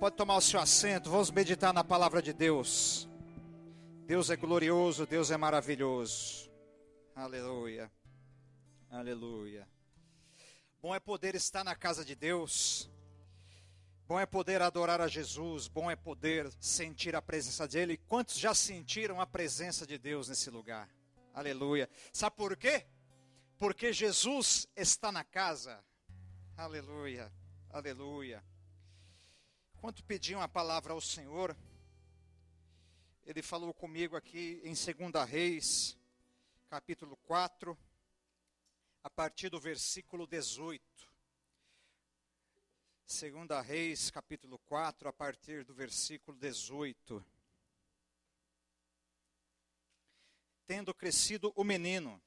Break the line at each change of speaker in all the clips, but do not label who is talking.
Pode tomar o seu assento, vamos meditar na palavra de Deus. Deus é glorioso, Deus é maravilhoso. Aleluia. Aleluia. Bom é poder estar na casa de Deus. Bom é poder adorar a Jesus, bom é poder sentir a presença dele. Quantos já sentiram a presença de Deus nesse lugar? Aleluia. Sabe por quê? Porque Jesus está na casa. Aleluia. Aleluia. Quando pediam a palavra ao Senhor, ele falou comigo aqui em 2 Reis, capítulo 4, a partir do versículo 18. 2 Reis, capítulo 4, a partir do versículo 18. Tendo crescido o menino,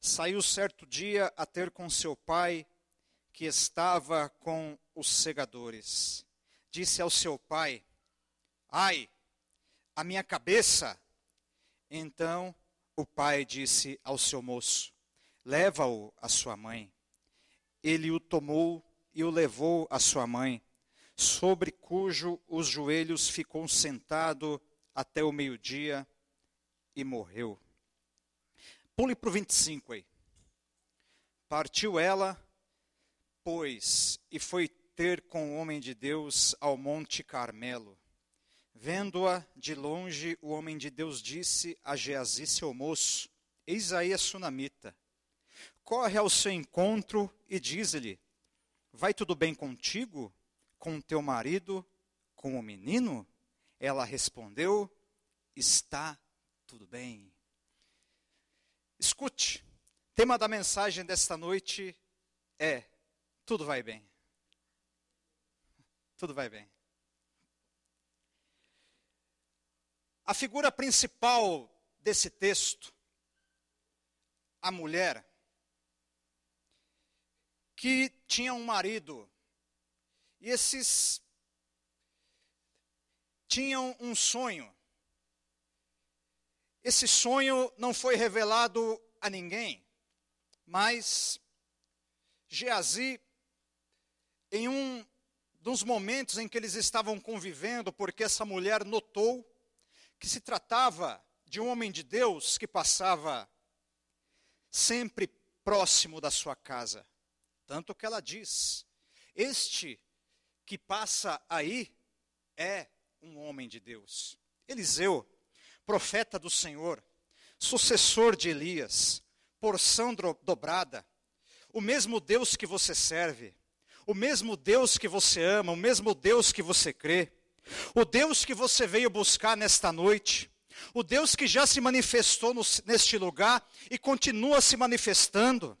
saiu certo dia a ter com seu pai, que estava com os segadores disse ao seu pai: Ai, a minha cabeça. Então o pai disse ao seu moço: Leva-o à sua mãe. Ele o tomou e o levou à sua mãe, sobre cujo os joelhos ficou sentado até o meio-dia e morreu. Pule para o 25 aí. Partiu ela, pois, e foi ter com o homem de Deus ao Monte Carmelo. Vendo-a de longe, o homem de Deus disse a Geazi, seu moço: Eis aí a sunamita. Corre ao seu encontro e diz-lhe: Vai tudo bem contigo? Com teu marido? Com o menino? Ela respondeu: Está tudo bem. Escute, tema da mensagem desta noite é: Tudo vai bem tudo vai bem. A figura principal desse texto, a mulher, que tinha um marido, e esses tinham um sonho. Esse sonho não foi revelado a ninguém, mas Geazi, em um dos momentos em que eles estavam convivendo, porque essa mulher notou que se tratava de um homem de Deus que passava sempre próximo da sua casa. Tanto que ela diz: Este que passa aí é um homem de Deus. Eliseu, profeta do Senhor, sucessor de Elias, porção dobrada, o mesmo Deus que você serve, o mesmo Deus que você ama, o mesmo Deus que você crê, o Deus que você veio buscar nesta noite, o Deus que já se manifestou no, neste lugar e continua se manifestando,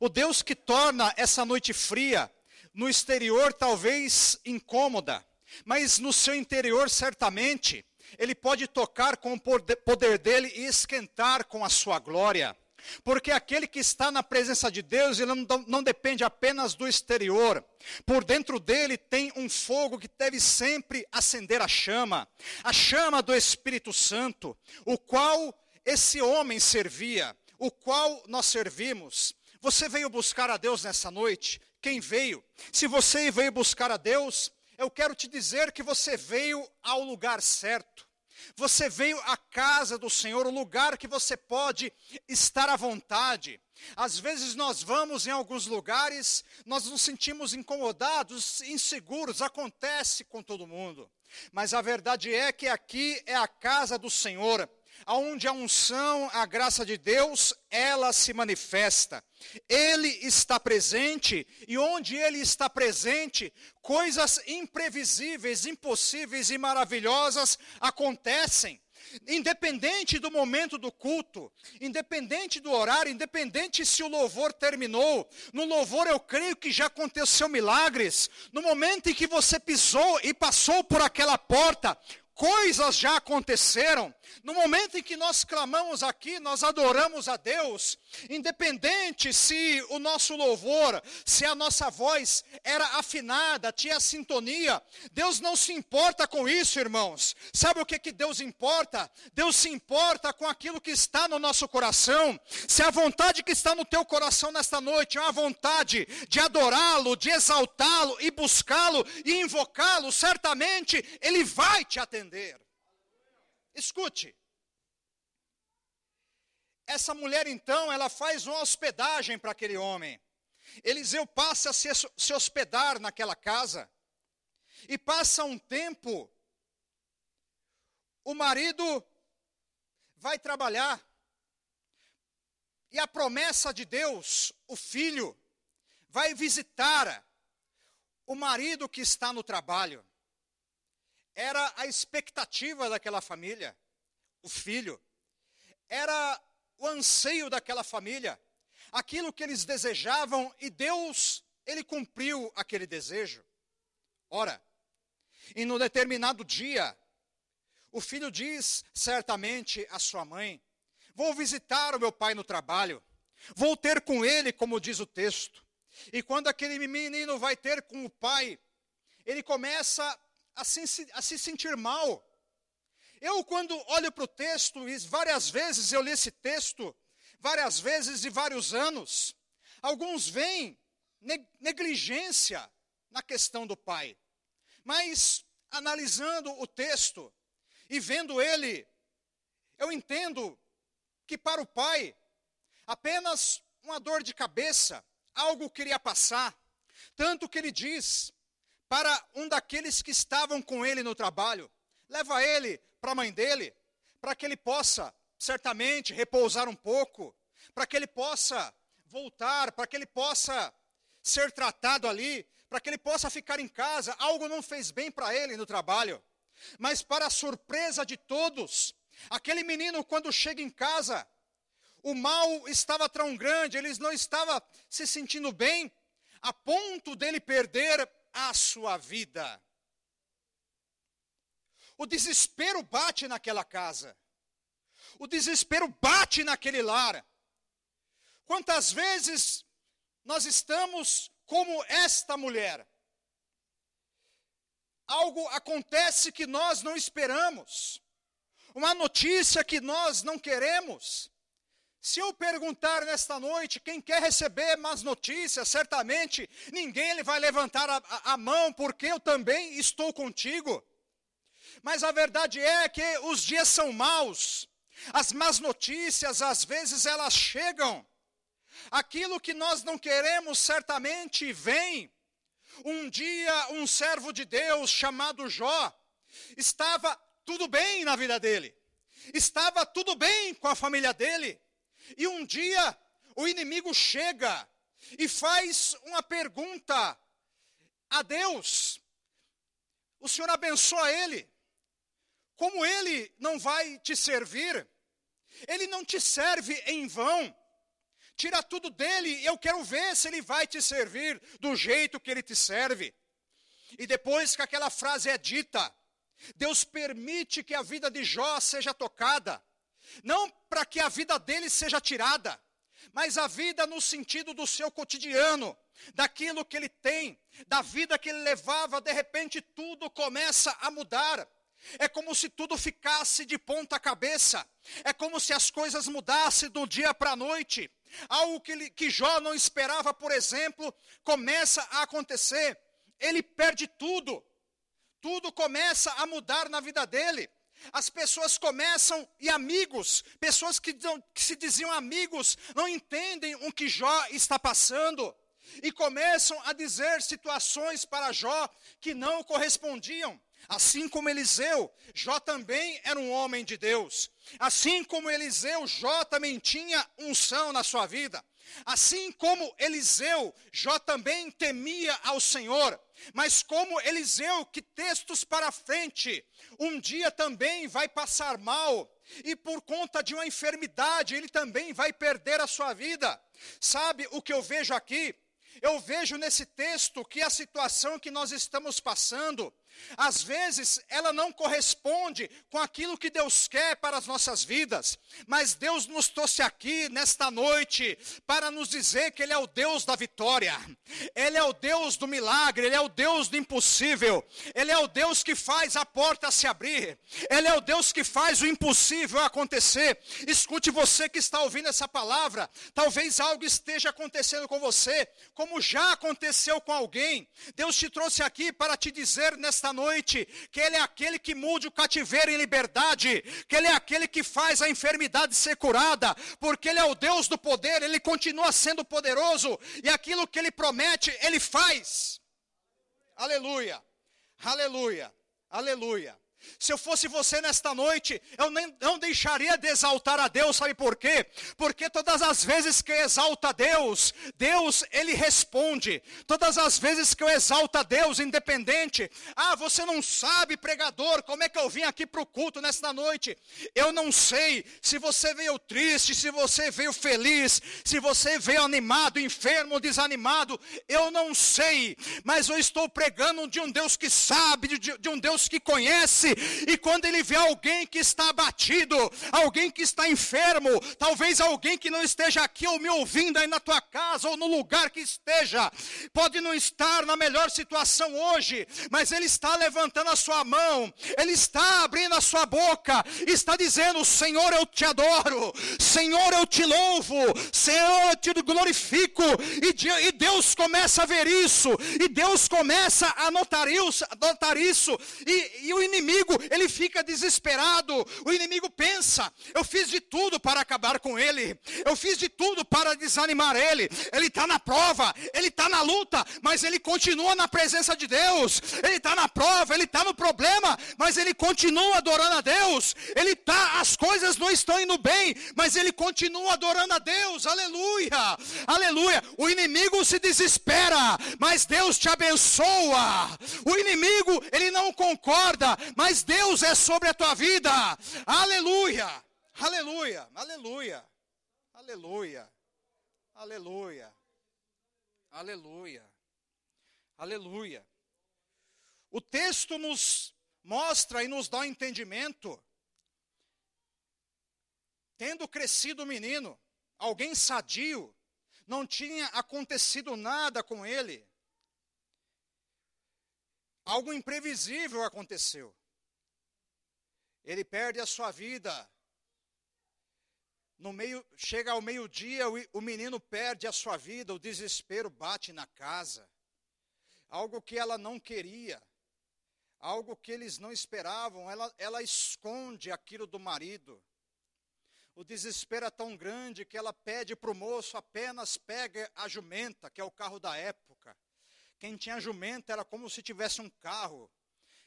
o Deus que torna essa noite fria, no exterior talvez incômoda, mas no seu interior certamente, ele pode tocar com o poder dele e esquentar com a sua glória. Porque aquele que está na presença de Deus, ele não, não, depende apenas do exterior. Por dentro dele tem um fogo que deve sempre acender a chama, a chama do Espírito Santo, o qual esse homem servia, o qual nós servimos. Você veio buscar a Deus nessa noite? Quem veio? Se você veio buscar a Deus, eu quero te dizer que você veio ao lugar certo. Você veio à casa do Senhor, o lugar que você pode estar à vontade. Às vezes nós vamos em alguns lugares, nós nos sentimos incomodados, inseguros, acontece com todo mundo. Mas a verdade é que aqui é a casa do Senhor, aonde a unção, a graça de Deus, ela se manifesta. Ele está presente e onde ele está presente, coisas imprevisíveis, impossíveis e maravilhosas acontecem. Independente do momento do culto, independente do horário, independente se o louvor terminou, no louvor eu creio que já aconteceu milagres. No momento em que você pisou e passou por aquela porta, coisas já aconteceram. No momento em que nós clamamos aqui, nós adoramos a Deus, independente se o nosso louvor, se a nossa voz era afinada, tinha sintonia, Deus não se importa com isso, irmãos. Sabe o que, que Deus importa? Deus se importa com aquilo que está no nosso coração. Se a vontade que está no teu coração nesta noite é uma vontade de adorá-lo, de exaltá-lo e buscá-lo e invocá-lo, certamente Ele vai te atender entender. Escute. Essa mulher então, ela faz uma hospedagem para aquele homem. Eliseu passa a se, se hospedar naquela casa. E passa um tempo, o marido vai trabalhar. E a promessa de Deus, o filho, vai visitar o marido que está no trabalho era a expectativa daquela família, o filho, era o anseio daquela família, aquilo que eles desejavam e Deus, ele cumpriu aquele desejo. Ora, e no determinado dia, o filho diz certamente à sua mãe: Vou visitar o meu pai no trabalho, vou ter com ele, como diz o texto. E quando aquele menino vai ter com o pai, ele começa a se, a se sentir mal. Eu, quando olho para o texto, várias vezes eu li esse texto, várias vezes e vários anos, alguns veem negligência na questão do pai. Mas, analisando o texto e vendo ele, eu entendo que para o pai, apenas uma dor de cabeça, algo queria passar. Tanto que ele diz: para um daqueles que estavam com ele no trabalho. Leva ele para a mãe dele, para que ele possa, certamente, repousar um pouco, para que ele possa voltar, para que ele possa ser tratado ali, para que ele possa ficar em casa. Algo não fez bem para ele no trabalho. Mas, para a surpresa de todos, aquele menino, quando chega em casa, o mal estava tão grande, ele não estava se sentindo bem, a ponto dele perder a sua vida. O desespero bate naquela casa. O desespero bate naquele lar. Quantas vezes nós estamos como esta mulher? Algo acontece que nós não esperamos, uma notícia que nós não queremos, se eu perguntar nesta noite quem quer receber más notícias, certamente ninguém ele vai levantar a, a, a, mão, porque eu também estou contigo. Mas a verdade é que os dias são maus, as más notícias às vezes elas chegam, aquilo que nós não queremos certamente vem. Um dia, um servo de Deus chamado Jó, estava tudo bem na vida dele, estava tudo bem com a família dele e um dia o inimigo chega e faz uma pergunta a Deus. O Senhor abençoa ele. Como ele não vai te servir, ele não te serve em vão. Tira tudo dele, eu quero ver se ele vai te servir do jeito que ele te serve. E depois que aquela frase é dita, Deus permite que a vida de Jó seja tocada. Não para que a vida dele seja tirada, mas a vida no sentido do seu cotidiano, daquilo que ele tem, da vida que ele levava, de repente tudo começa a mudar. É como se tudo ficasse de ponta cabeça. É como se as coisas mudassem do dia para a noite. Algo que, que Jó não esperava, por exemplo, começa a acontecer. Ele perde tudo. Tudo começa a mudar na vida dele. As pessoas começam, e amigos, pessoas que, que, se diziam amigos, não entendem o que Jó está passando, e começam a dizer situações para Jó que não correspondiam. Assim como Eliseu, Jó também era um homem de Deus. Assim como Eliseu, Jó também tinha unção na sua vida. Assim como Eliseu, Jó também temia ao Senhor. Mas como Eliseu, que textos para frente, um dia também vai passar mal, e por conta de uma enfermidade, ele também vai perder a sua vida. Sabe o que eu vejo aqui? Eu vejo nesse texto que a situação que nós estamos passando às vezes ela não corresponde com aquilo que Deus quer para as nossas vidas, mas Deus nos trouxe aqui nesta noite para nos dizer que Ele é o Deus da vitória, Ele é o Deus do milagre, Ele é o Deus do impossível, Ele é o Deus que faz a porta se abrir, Ele é o Deus que faz o impossível acontecer. Escute você que está ouvindo essa palavra, talvez algo esteja acontecendo com você, como já aconteceu com alguém. Deus te trouxe aqui para te dizer nesta noite que Ele é aquele que mude o cativeiro em liberdade, que Ele é aquele que faz a enfermidade ser curada, porque Ele é o Deus do poder, Ele continua sendo poderoso e aquilo que Ele promete, Ele faz. Aleluia, aleluia, aleluia. Se eu fosse você nesta noite, eu nem, não deixaria de exaltar a Deus, sabe por quê? Porque todas as vezes que eu exalto a Deus, Deus, Ele responde. Todas as vezes que eu exalto a Deus, independente, ah, você não sabe, pregador, como é que eu vim aqui para o culto nesta noite? Eu não sei se você veio triste, se você veio feliz, se você veio animado, enfermo, desanimado, eu não sei, mas eu estou pregando de um Deus que sabe, de, de um Deus que conhece e quando ele vê alguém que está abatido, alguém que está enfermo, talvez alguém que não esteja aqui ou me ouvindo aí na tua casa ou no lugar que esteja, pode não estar na melhor situação hoje, mas ele está levantando a sua mão, ele está abrindo a sua boca, está dizendo: Senhor, eu te adoro, Senhor, eu te louvo, Senhor, eu te glorifico, e Deus começa a ver isso, e Deus começa a notar isso, notar isso e, e o inimigo inimigo, ele fica desesperado. O inimigo pensa: eu fiz de tudo para acabar com ele, eu fiz de tudo para desanimar ele. Ele está na prova, ele está na luta, mas ele continua na presença de Deus. Ele está na prova, ele está no problema, mas ele continua adorando a Deus. Ele está, as coisas não estão indo bem, mas ele continua adorando a Deus. Aleluia, aleluia. O inimigo se desespera, mas Deus te abençoa. O inimigo, ele não concorda, mas mas Deus é sobre a tua vida. Aleluia, aleluia, aleluia, aleluia, aleluia, aleluia, aleluia. O texto nos mostra e nos dá um entendimento. Tendo crescido o menino, alguém sadio, não tinha acontecido nada com ele. Algo imprevisível aconteceu ele perde a sua vida. No meio, chega ao meio-dia, o, menino perde a sua vida, o desespero bate na casa. Algo que ela não queria, algo que eles não esperavam, ela, ela esconde aquilo do marido. O desespero é tão grande que ela pede para o moço apenas pegue a jumenta, que é o carro da época. Quem tinha jumenta era como se tivesse um carro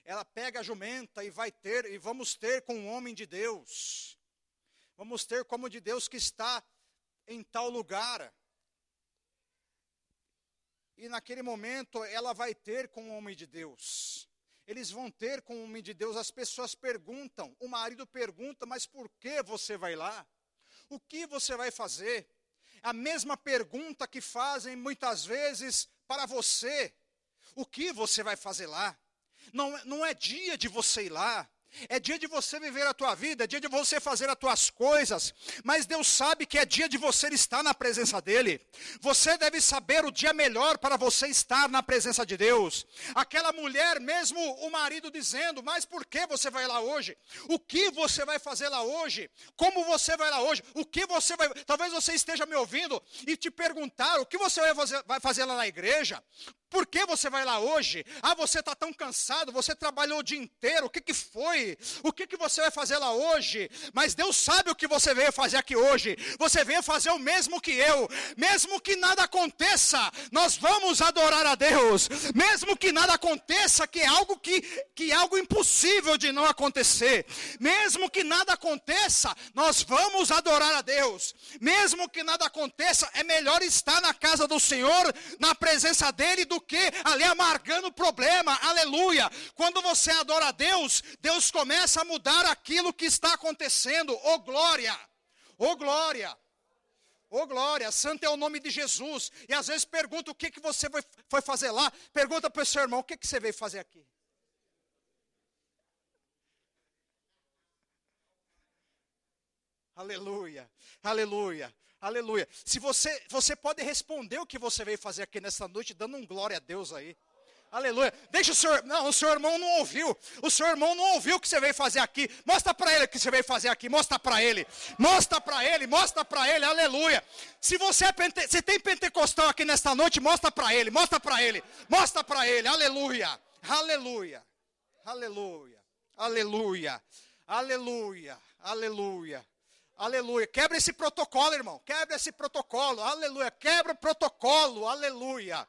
ela pega a jumenta e vai ter, e vamos ter com um homem de Deus. Vamos ter como de Deus que está em tal lugar. E naquele momento ela vai ter com o homem de Deus. Eles vão ter com o homem de Deus. As pessoas perguntam, o marido pergunta, mas por que você vai lá? O que você vai fazer? A mesma pergunta que fazem muitas vezes para você: o que você vai fazer lá? Não, não é dia de você ir lá. É dia de você viver a tua vida, é dia de você fazer as tuas coisas, mas Deus sabe que é dia de você estar na presença dEle. Você deve saber o dia melhor para você estar na presença de Deus. Aquela mulher, mesmo o marido dizendo, mas por que você vai lá hoje? O que você vai fazer lá hoje? Como você vai lá hoje? O que você vai. Talvez você esteja me ouvindo e te perguntar o que você vai fazer lá na igreja. Por que você vai lá hoje? Ah, você está tão cansado, você trabalhou o dia inteiro, o que, que foi? O que, que você vai fazer lá hoje? Mas Deus sabe o que você veio fazer aqui hoje. Você veio fazer o mesmo que eu. Mesmo que nada aconteça, nós vamos adorar a Deus. Mesmo que nada aconteça, que é algo que, que é algo impossível de não acontecer. Mesmo que nada aconteça, nós vamos adorar a Deus. Mesmo que nada aconteça, é melhor estar na casa do Senhor, na presença dEle, do que ali amargando o problema, aleluia. Quando você adora a Deus, Deus começa a mudar aquilo que está acontecendo, oh glória, oh glória, Ô oh, glória, santo é o nome de Jesus. E às vezes pergunta o que, que você foi fazer lá. Pergunta para o seu irmão, o que, que você veio fazer aqui? Aleluia, aleluia, aleluia. Se você, você pode responder o que você veio fazer aqui nessa noite, dando um glória a Deus aí. Aleluia. Deixa o senhor. Não, o seu irmão não ouviu. O seu irmão não ouviu o que você veio fazer aqui. Mostra para ele o que você veio fazer aqui. Mostra para ele. Mostra para ele. Mostra para ele. Aleluia. Se você é pente... se tem pentecostal aqui nesta noite, mostra para ele. Mostra para ele. Mostra para ele. Aleluia. Aleluia. Aleluia. Aleluia. Aleluia. Aleluia. Aleluia. Quebra esse protocolo, irmão. Quebra esse protocolo. Aleluia. Quebra o protocolo. Aleluia.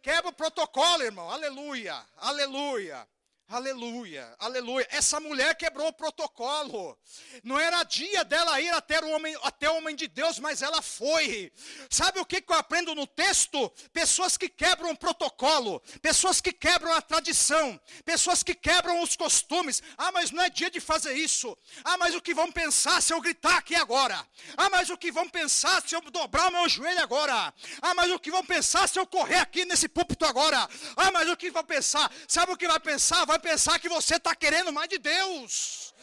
Quebra o protocolo, irmão. Aleluia. Aleluia. Aleluia, aleluia. Essa mulher quebrou o protocolo. Não era dia dela ir até o homem, até o homem de Deus, mas ela foi. Sabe o que, que eu aprendo no texto? Pessoas que quebram o protocolo, pessoas que quebram a tradição, pessoas que quebram os costumes. Ah, mas não é dia de fazer isso. Ah, mas o que vão pensar se eu gritar aqui agora? Ah, mas o que vão pensar se eu dobrar o meu joelho agora? Ah, mas o que vão pensar se eu correr aqui nesse púlpito agora? Ah, mas o que vão pensar? Sabe o que vai pensar? Vai vai pensar que você está querendo mais de Deus.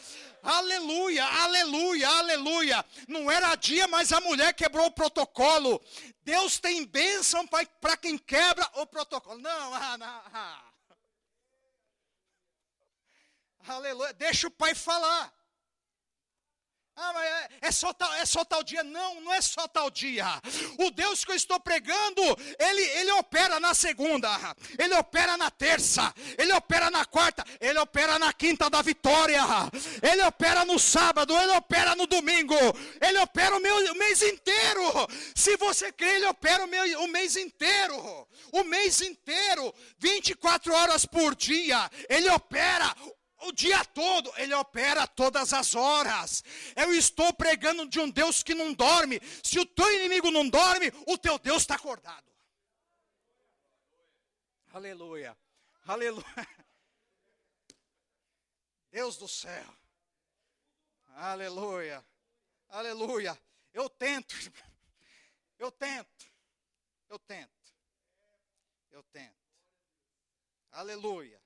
Aleluia, aleluia, aleluia. Não era dia, mas a mulher quebrou o protocolo. Deus tem bênção para quem quebra o protocolo. Não, ah, não ah. Aleluia. Deixa o pai falar. Ah, mas é, é, só tal, é só tal dia. Não, não é só tal dia. O Deus que eu estou pregando, ele, ele opera na segunda, ele opera na terça, ele opera na quarta, ele opera na quinta da vitória, ele opera no sábado, ele opera no domingo, ele opera o, meu, o mês inteiro. Se você crê, ele opera o, meu, o mês inteiro, o mês inteiro, 24 horas por dia, ele opera o dia todo, ele opera todas as horas. Eu estou pregando de um Deus que não dorme. Se o teu inimigo não dorme, o teu Deus está acordado. Aleluia, aleluia. Deus do céu, aleluia, aleluia. Eu tento, eu tento, eu tento, eu tento. Aleluia.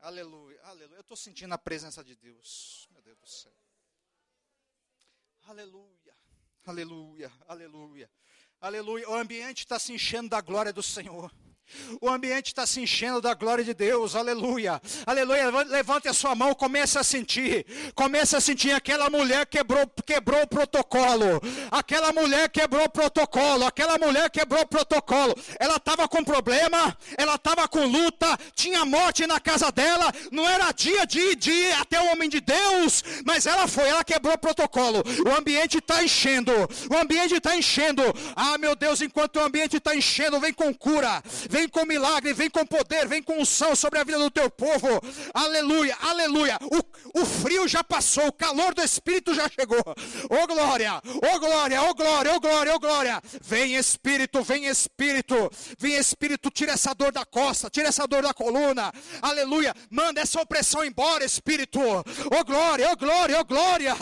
Aleluia, aleluia. Eu estou sentindo a presença de Deus. Meu Deus do céu. Aleluia, aleluia, aleluia. Aleluia. O ambiente está se enchendo da glória do Senhor. O ambiente está se enchendo da glória de Deus, aleluia, aleluia. Levante a sua mão, comece a sentir, comece a sentir. Aquela mulher quebrou, quebrou o protocolo, aquela mulher quebrou o protocolo, aquela mulher quebrou o protocolo. Ela estava com problema, ela estava com luta, tinha morte na casa dela. Não era dia de, ir até o homem de Deus, mas ela foi, ela quebrou o protocolo. O ambiente está enchendo, o ambiente está enchendo. Ah, meu Deus, enquanto o ambiente está enchendo, vem com cura vem com milagre, vem com poder, vem com unção sobre a vida do teu povo. Aleluia, aleluia. O, o frio já passou, o calor do Espírito já chegou. Oh glória, oh glória, oh glória, oh glória, oh glória. Vem Espírito, vem Espírito, vem Espírito, tira essa dor da costa, tira essa dor da coluna. Aleluia, manda essa opressão embora, Espírito. Oh glória, oh glória, oh glória.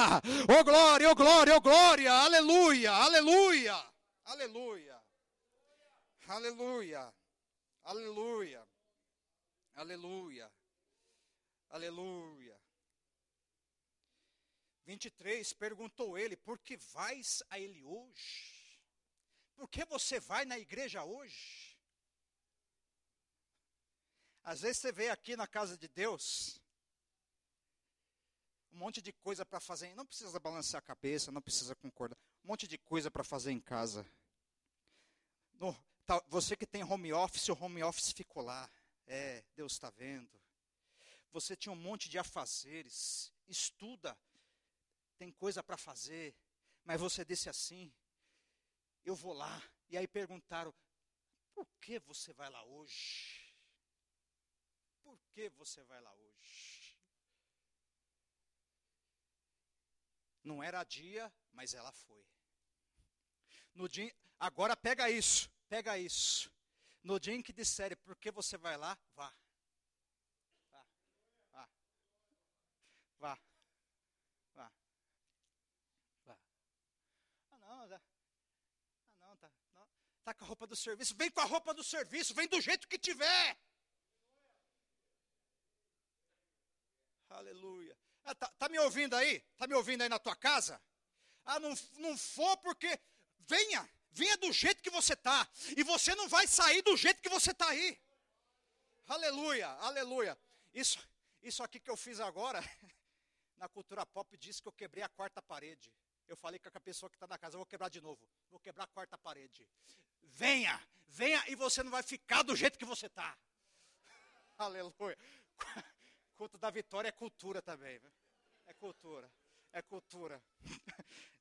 Oh glória, oh glória, oh glória. Aleluia, aleluia, aleluia. Aleluia. Aleluia. Aleluia. Aleluia. 23 perguntou ele: Por que vais a ele hoje? Por que você vai na igreja hoje? Às vezes você vê aqui na casa de Deus um monte de coisa para fazer, não precisa balançar a cabeça, não precisa concordar, um monte de coisa para fazer em casa. No, você que tem home office, o home office ficou lá. É, Deus está vendo. Você tinha um monte de afazeres. Estuda. Tem coisa para fazer. Mas você disse assim: Eu vou lá. E aí perguntaram: Por que você vai lá hoje? Por que você vai lá hoje? Não era dia, mas ela foi. No dia, agora pega isso. Pega isso. No dia em que disserem por que você vai lá, vá. Vá. Vá. Vá. Vá. Vá. Ah, não, roupa do serviço. Vem com a roupa do serviço, vem do jeito que tiver. Aleluia. Ah, tá, tá, me ouvindo aí? Tá me ouvindo aí na tua casa? Ah, não, não for porque. Venha, venha do jeito que você tá. E você não vai sair do jeito que você tá aí. Aleluia, aleluia. Isso, isso aqui que eu fiz agora, na cultura pop, diz que eu quebrei a quarta parede. Eu falei com a pessoa que está na casa, eu vou quebrar de novo. Vou quebrar a quarta parede. Venha, venha e você não vai ficar do jeito que você está. Aleluia. Culto da vitória é cultura também. É cultura. É cultura.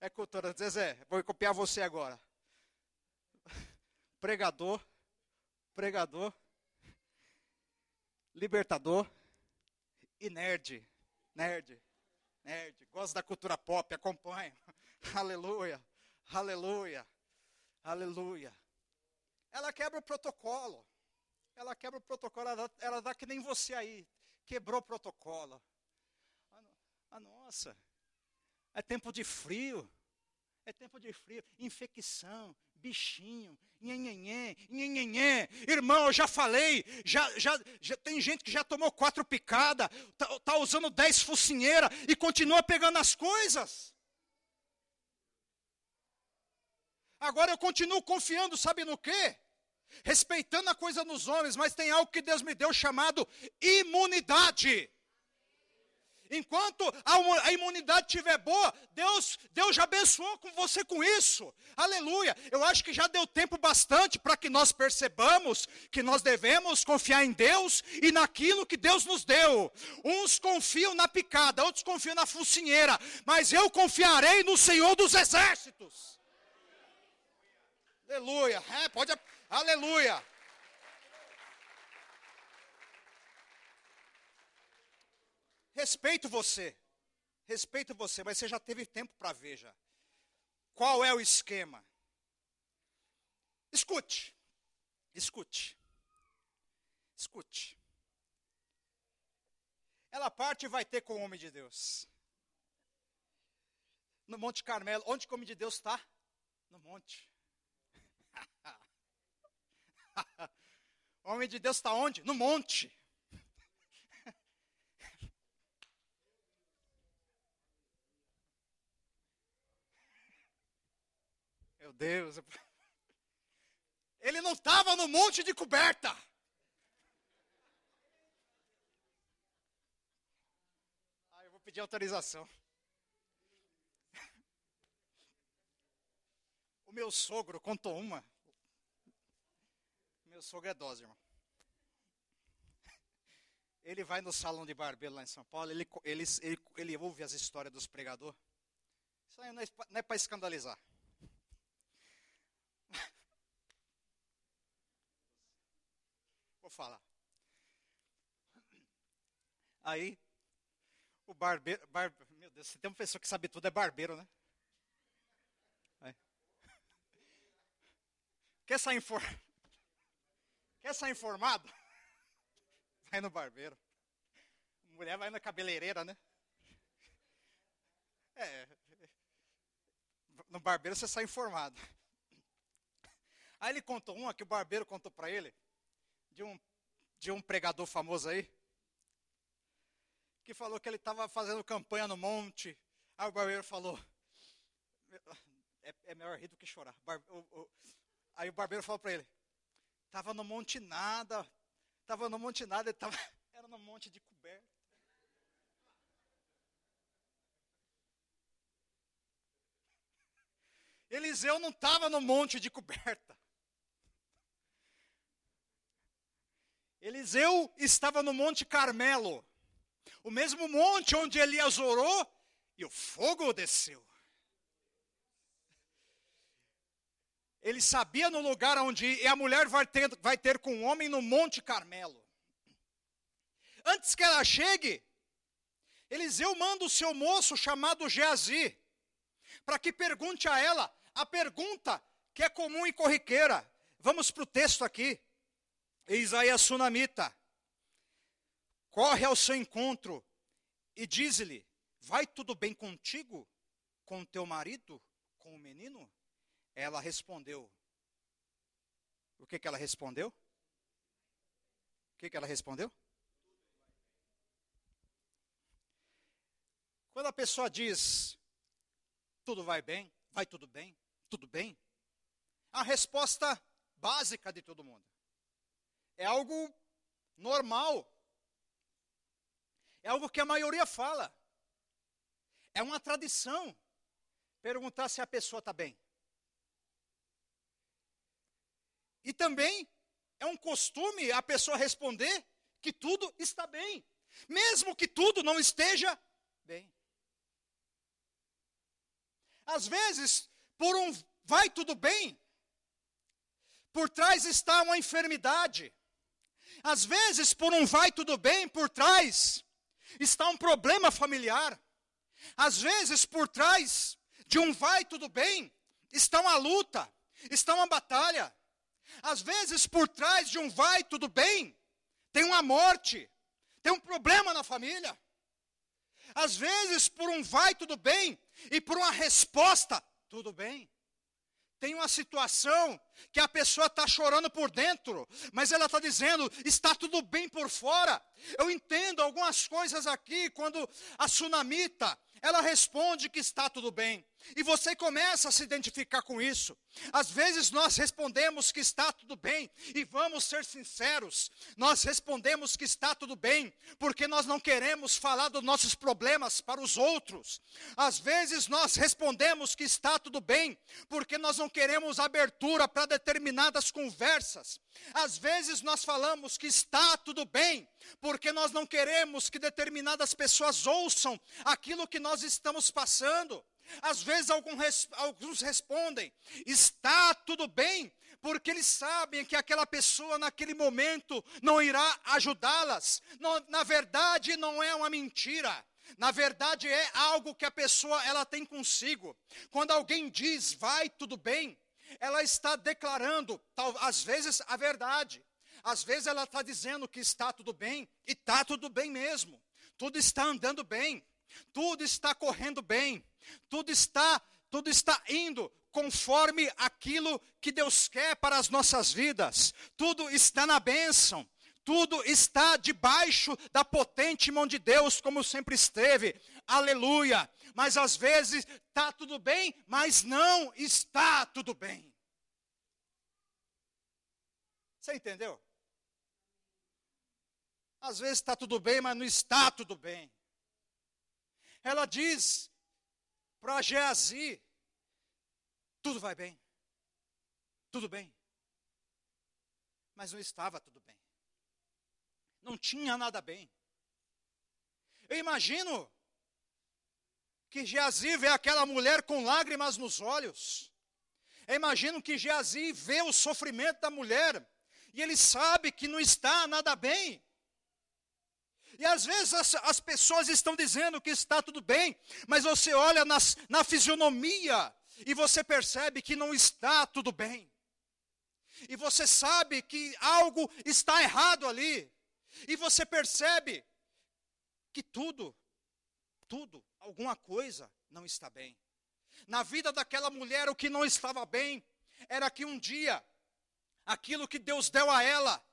É cultura. Zezé, vou copiar você agora. Pregador, pregador, libertador e nerd. Nerd. Nerd. Gosto da cultura pop, acompanho. Aleluia. Aleluia. Aleluia. Ela quebra o protocolo. Ela quebra o protocolo. Ela dá, ela dá que nem você aí. Quebrou o protocolo. A, a nossa. É tempo de frio. É tempo de frio. Infecção, bichinho, nhenhenhé, nhenhenhé. Irmão, eu já falei, já, já, já tem gente que já tomou quatro picadas, tá, tá usando dez focinheiras e continua pegando as coisas. Agora eu continuo confiando, sabe no quê? Respeitando a coisa nos homens, mas tem algo que Deus me deu chamado imunidade. Enquanto a imunidade estiver boa, Deus, Deus já abençoou com você com isso. Aleluia. Eu acho que já deu tempo bastante para que nós percebamos que nós devemos confiar em Deus e naquilo que Deus nos deu. Uns confiam na picada, outros confiam na focinheira, mas eu confiarei no Senhor dos exércitos. Aleluia. É, pode. Aleluia. Respeito você. Respeito você, mas você já teve tempo para ver já. Qual é o esquema? Escute. Escute. Escute. Ela parte e vai ter com o homem de Deus. No Monte Carmelo. Onde o homem de Deus está? No monte. o homem de Deus está onde? No monte. Deus. Ele não estava no monte de coberta. Ah, eu vou pedir autorização. O meu sogro contou uma. Meu sogro é dose, irmão. Ele vai no salão de barbeiro lá em São Paulo, ele, ele, ele, ele ouve as histórias dos pregadores. Isso aí não é, é para escandalizar. Falar. Aí, o barbeiro. Bar, meu Deus, se tem uma pessoa que sabe tudo, é barbeiro, né? Aí. Quer sair, infor... Quer sair informado? Vai no barbeiro. Mulher vai na cabeleireira, né? É. No barbeiro você sai informado. Aí ele contou uma que o barbeiro contou para ele de um, de um pregador famoso aí, que falou que ele estava fazendo campanha no monte. Aí o barbeiro falou: é, é melhor rir do que chorar. Bar, o, o, aí o barbeiro falou para ele: estava no monte nada, estava no monte nada, ele tava, era no monte de coberta. Eliseu não estava no monte de coberta. Eliseu estava no Monte Carmelo, o mesmo monte onde Elias orou e o fogo desceu. Ele sabia no lugar onde a mulher vai ter, vai ter com o homem no Monte Carmelo. Antes que ela chegue, Eliseu manda o seu moço chamado Geazi, para que pergunte a ela a pergunta que é comum e corriqueira. Vamos para o texto aqui. Eis aí a sunamita. Corre ao seu encontro e diz-lhe: Vai tudo bem contigo? Com teu marido? Com o menino? Ela respondeu: O que, que ela respondeu? O que, que ela respondeu? Quando a pessoa diz, tudo vai bem, vai tudo bem, tudo bem, a resposta básica de todo mundo. É algo normal. É algo que a maioria fala. É uma tradição perguntar se a pessoa está bem. E também é um costume a pessoa responder que tudo está bem, mesmo que tudo não esteja bem. Às vezes, por um vai tudo bem, por trás está uma enfermidade. Às vezes, por um vai tudo bem, por trás está um problema familiar. Às vezes, por trás de um vai tudo bem, está uma luta, está uma batalha. Às vezes, por trás de um vai tudo bem, tem uma morte, tem um problema na família. Às vezes, por um vai tudo bem e por uma resposta, tudo bem. Tem uma situação que a pessoa está chorando por dentro, mas ela está dizendo, está tudo bem por fora. Eu entendo algumas coisas aqui, quando a tsunamita, ela responde que está tudo bem. E você começa a se identificar com isso. Às vezes nós respondemos que está tudo bem, e vamos ser sinceros, nós respondemos que está tudo bem, porque nós não queremos falar dos nossos problemas para os outros. Às vezes nós respondemos que está tudo bem, porque nós não queremos abertura para determinadas conversas. Às vezes nós falamos que está tudo bem, porque nós não queremos que determinadas pessoas ouçam aquilo que nós estamos passando. Às vezes alguns, respondem, está tudo bem, porque eles sabem que aquela pessoa naquele momento não irá ajudá-las. Na verdade, não é uma mentira. Na verdade, é algo que a pessoa ela tem consigo. Quando alguém diz, vai tudo bem, ela está declarando, tal, às vezes, a verdade. Às vezes ela está dizendo que está tudo bem, e está tudo bem mesmo. Tudo está andando bem, tudo está correndo bem, tudo está, tudo está indo conforme aquilo que Deus quer para as nossas vidas. Tudo está na bênção. Tudo está debaixo da potente mão de Deus, como sempre esteve. Aleluia. Mas às vezes está tudo bem, mas não está tudo bem. Você entendeu? Às vezes está tudo bem, mas não está tudo bem. Ela diz para Geazi: tudo vai bem, tudo bem. Mas não estava tudo bem. Não tinha nada bem. Eu imagino que Geazi vê aquela mulher com lágrimas nos olhos. Eu imagino que Geazi vê o sofrimento da mulher e ele sabe que não está nada bem. E às vezes as, as, pessoas estão dizendo que está tudo bem, mas você olha nas, na fisionomia e você percebe que não está tudo bem. E você sabe que algo está errado ali. E você percebe que tudo, tudo, alguma coisa não está bem. Na vida daquela mulher, o que não estava bem era que um dia, aquilo que Deus deu a ela,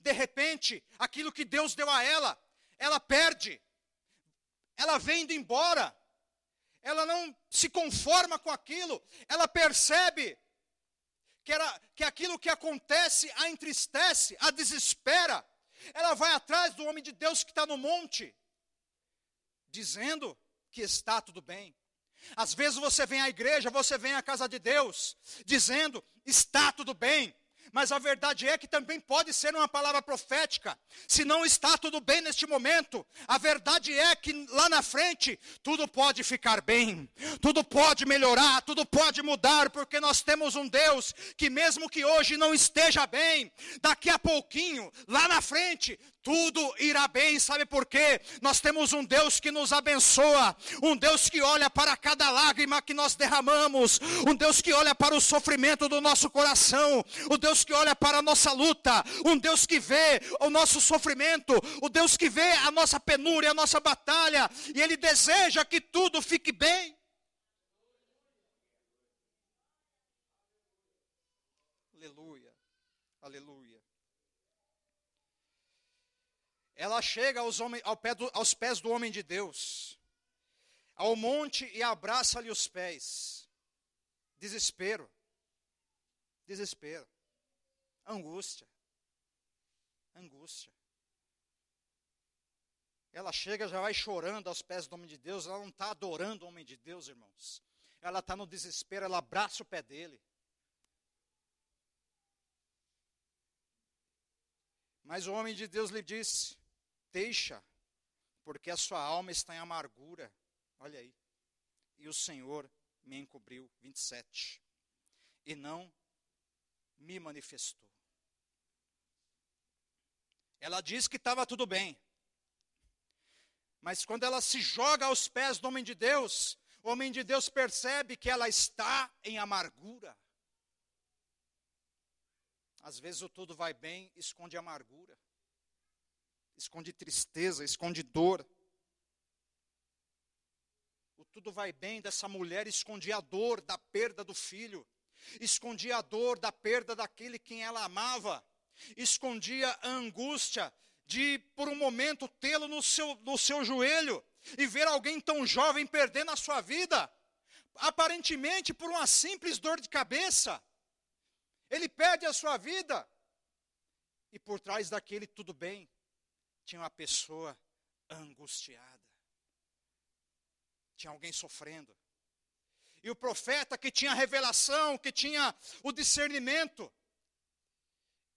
de repente, aquilo que Deus deu a ela, ela perde, ela vem indo embora, ela não se conforma com aquilo, ela percebe que, era, que aquilo que acontece a entristece, a desespera, ela vai atrás do homem de Deus que está no monte, dizendo que está tudo bem. Às vezes você vem à igreja, você vem à casa de Deus, dizendo está tudo bem, mas a verdade é que também pode ser uma palavra profética. Se não está tudo bem neste momento, a verdade é que lá na frente tudo pode ficar bem, tudo pode melhorar, tudo pode mudar, porque nós temos um Deus que, mesmo que hoje não esteja bem, daqui a pouquinho, lá na frente, tudo irá bem, sabe por quê? Nós temos um Deus que nos abençoa, um Deus que olha para cada lágrima que nós derramamos, um Deus que olha para o sofrimento do nosso coração, o Deus que olha para a nossa luta, um Deus que vê o nosso sofrimento, o Deus que vê a nossa penúria, a nossa batalha, e Ele deseja que tudo fique bem. Aleluia, Aleluia. Ela chega aos, homens, ao pé do, aos pés do homem de Deus, ao monte e abraça-lhe os pés. Desespero. Desespero. Angústia. Angústia. Ela chega, já vai chorando aos pés do homem de Deus, ela não está adorando o homem de Deus, irmãos. Ela está no desespero, ela abraça o pé dele. Mas o homem de Deus lhe disse: Deixa, porque a sua alma está em amargura. Olha aí. E o Senhor me encobriu. 27. E não me manifestou. Ela diz que estava tudo bem. Mas quando ela se joga aos pés do homem de Deus, o homem de Deus percebe que ela está em amargura. Às vezes o tudo vai bem, esconde amargura, esconde tristeza, esconde dor. O tudo vai bem dessa mulher escondia a dor da perda do filho, escondia a dor da perda daquele quem ela amava, escondia a angústia de, por um momento, tê-lo no seu, no seu joelho e ver alguém tão jovem perdendo a sua vida, aparentemente por uma simples dor de cabeça. Ele perde a sua vida. E por trás daquele tudo bem, tinha uma pessoa angustiada. Tinha alguém sofrendo. E o profeta que tinha revelação, que tinha o discernimento,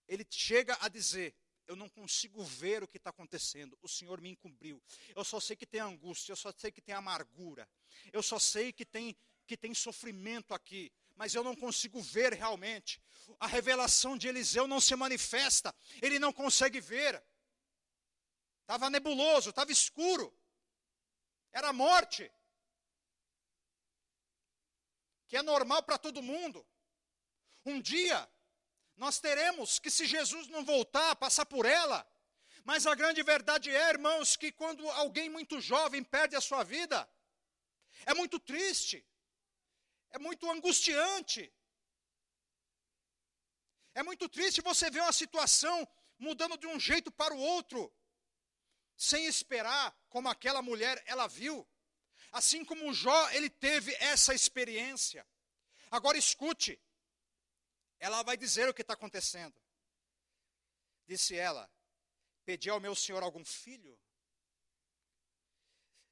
ele chega a dizer: Eu não consigo ver o que está acontecendo, o Senhor me encobriu. Eu só sei que tem angústia, eu só sei que tem amargura, eu só sei que tem, que tem sofrimento aqui mas eu não consigo ver realmente. A revelação de Eliseu não se manifesta, ele não consegue ver. Estava nebuloso, estava escuro, era morte, que é normal para todo mundo. Um dia, nós teremos que, se Jesus não voltar, passar por ela. Mas a grande verdade é, irmãos, que quando alguém muito jovem perde a sua vida, é muito triste. É muito angustiante. É muito triste você ver uma situação mudando de um jeito para o outro, sem esperar, como aquela mulher ela viu. Assim como Jó, ele teve essa experiência. Agora escute, ela vai dizer o que está acontecendo. Disse ela: Pedi ao meu senhor algum filho?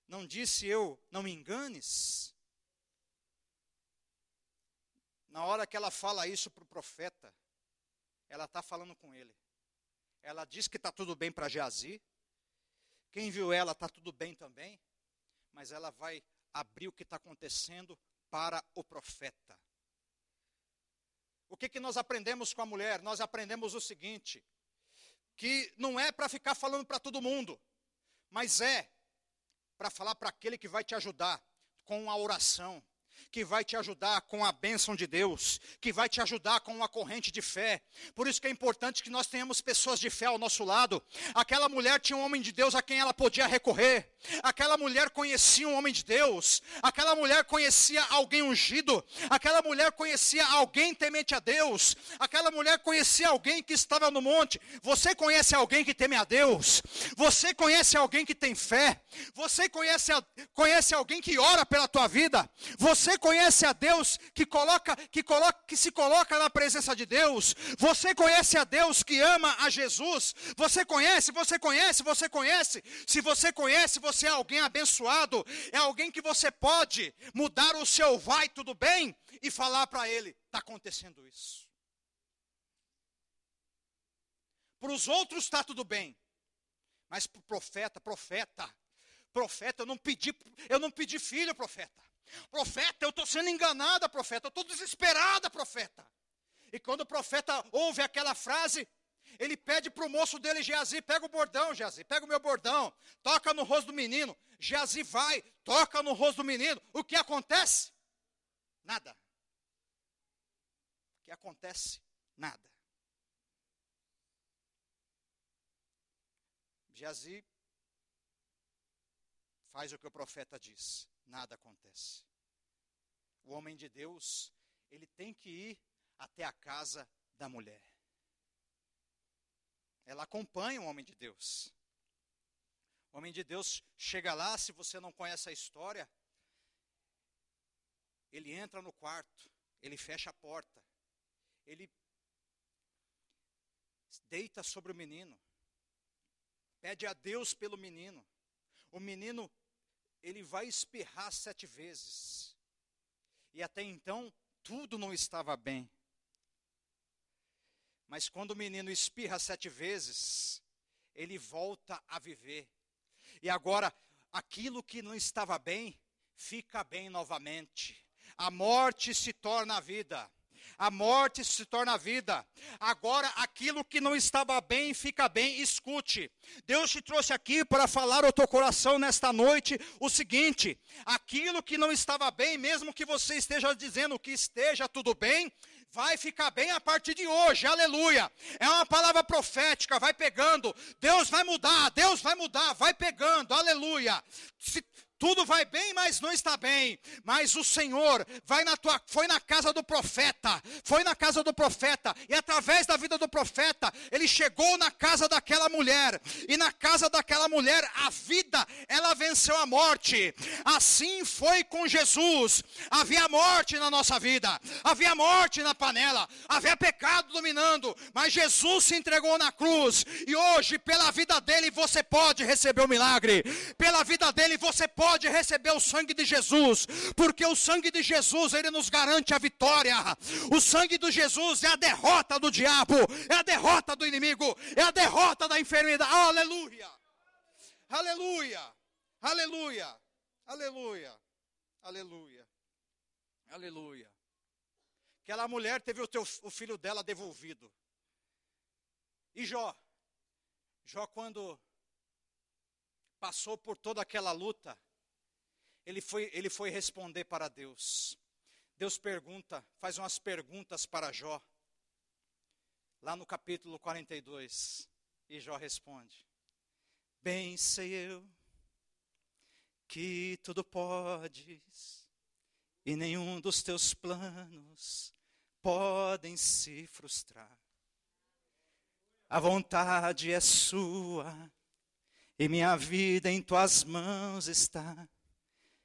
Não disse eu, não me enganes? Na hora que ela fala isso para o profeta, ela está falando com ele. Ela diz que está tudo bem para Geazi. Quem viu ela está tudo bem também. Mas ela vai abrir o que está acontecendo para o profeta. O que, que nós aprendemos com a mulher? Nós aprendemos o seguinte: que não é para ficar falando para todo mundo, mas é para falar para aquele que vai te ajudar com a oração, que vai te ajudar com a bênção de Deus, que vai te ajudar com uma corrente de fé. Por isso que é importante que nós tenhamos pessoas de fé ao nosso lado. Aquela mulher tinha um homem de Deus a quem ela podia recorrer. Aquela mulher conhecia um homem de Deus. Aquela mulher conhecia alguém ungido. Aquela mulher conhecia alguém temente a Deus. Aquela mulher conhecia alguém que estava no monte. Você conhece alguém que teme a Deus? Você conhece alguém que tem fé? Você conhece, conhece alguém que ora pela tua vida? Você conhece a Deus que coloca, que coloca, que se coloca na presença de Deus? Você conhece a Deus que ama a Jesus? Você conhece? Você conhece? Você conhece? Se você conhece, você você é alguém abençoado, é alguém que você pode mudar o seu vai tudo bem e falar para ele: está acontecendo isso. Para os outros está tudo bem, mas para o profeta, profeta, profeta, eu não pedi, eu não pedi filho, profeta. Profeta, eu estou sendo enganada, profeta, eu estou desesperada, profeta. E quando o profeta ouve aquela frase, ele pede para o moço dele, Geazi, pega o bordão, Geazi, pega o meu bordão, toca no rosto do menino. Geazi vai, toca no rosto do menino. O que acontece? Nada. O que acontece? Nada. Geazi faz o que o profeta diz, nada acontece. O homem de Deus, ele tem que ir até a casa da mulher. ela acompanha o homem de Deus. O homem de Deus chega lá, se você não conhece a história, ele entra no quarto, ele fecha a porta, ele deita sobre o menino, pede a Deus pelo menino. O menino, ele vai espirrar sete vezes. E até então, tudo não estava bem. Mas quando o menino espirra sete vezes, ele volta a viver. E agora, aquilo que não estava bem, fica bem novamente. A morte se torna a vida a morte se torna vida. Agora, aquilo que não estava bem, fica bem. Escute. Deus te trouxe aqui para falar ao teu coração nesta noite o seguinte: aquilo que não estava bem, mesmo que você esteja dizendo que esteja tudo bem, vai ficar bem a partir de hoje, aleluia. É uma palavra profética, vai pegando. Deus vai mudar, Deus vai mudar, vai pegando, aleluia. Se, tudo vai bem, mas não está bem. Mas o Senhor vai na tua, foi na casa do profeta, foi na casa do profeta, e através da vida do profeta, ele chegou na casa daquela mulher, e na casa daquela mulher, a vida, ela venceu a morte. Assim foi com Jesus. Havia morte na nossa vida, havia morte na panela, havia pecado dominando, mas Jesus se entregou na cruz, e hoje, pela vida dele, você pode receber o milagre, pela vida dele, você pode pode receber o sangue de Jesus, porque o sangue de Jesus ele nos garante a vitória. O sangue de Jesus é a derrota do diabo, é a derrota do inimigo, é a derrota da enfermidade. Aleluia! Aleluia! Aleluia! Aleluia! Aleluia! Aleluia! Aquela mulher teve o, teu, o filho dela devolvido. E Jó? Jó, quando passou por toda aquela luta, ele foi, ele foi responder para Deus. Deus pergunta, faz umas perguntas para Jó, lá no capítulo 42, e Jó responde: Bem sei eu que tudo podes, e nenhum dos teus planos podem se frustrar. A vontade é sua, e minha vida em tuas mãos está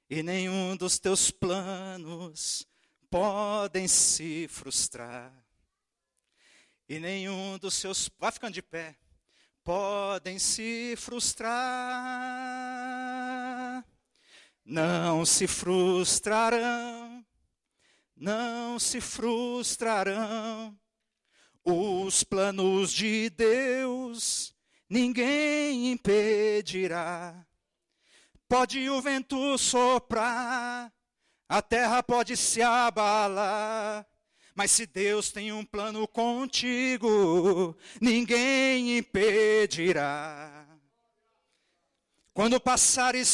e nenhum dos teus planos podem se frustrar. E nenhum dos seus. Vai ficando de pé. Podem se frustrar. Não se frustrarão. Não se frustrarão. Os planos de Deus ninguém impedirá. Pode o vento soprar, a terra pode se abalar. Mas se Deus tem um plano contigo, ninguém impedirá. Quando passares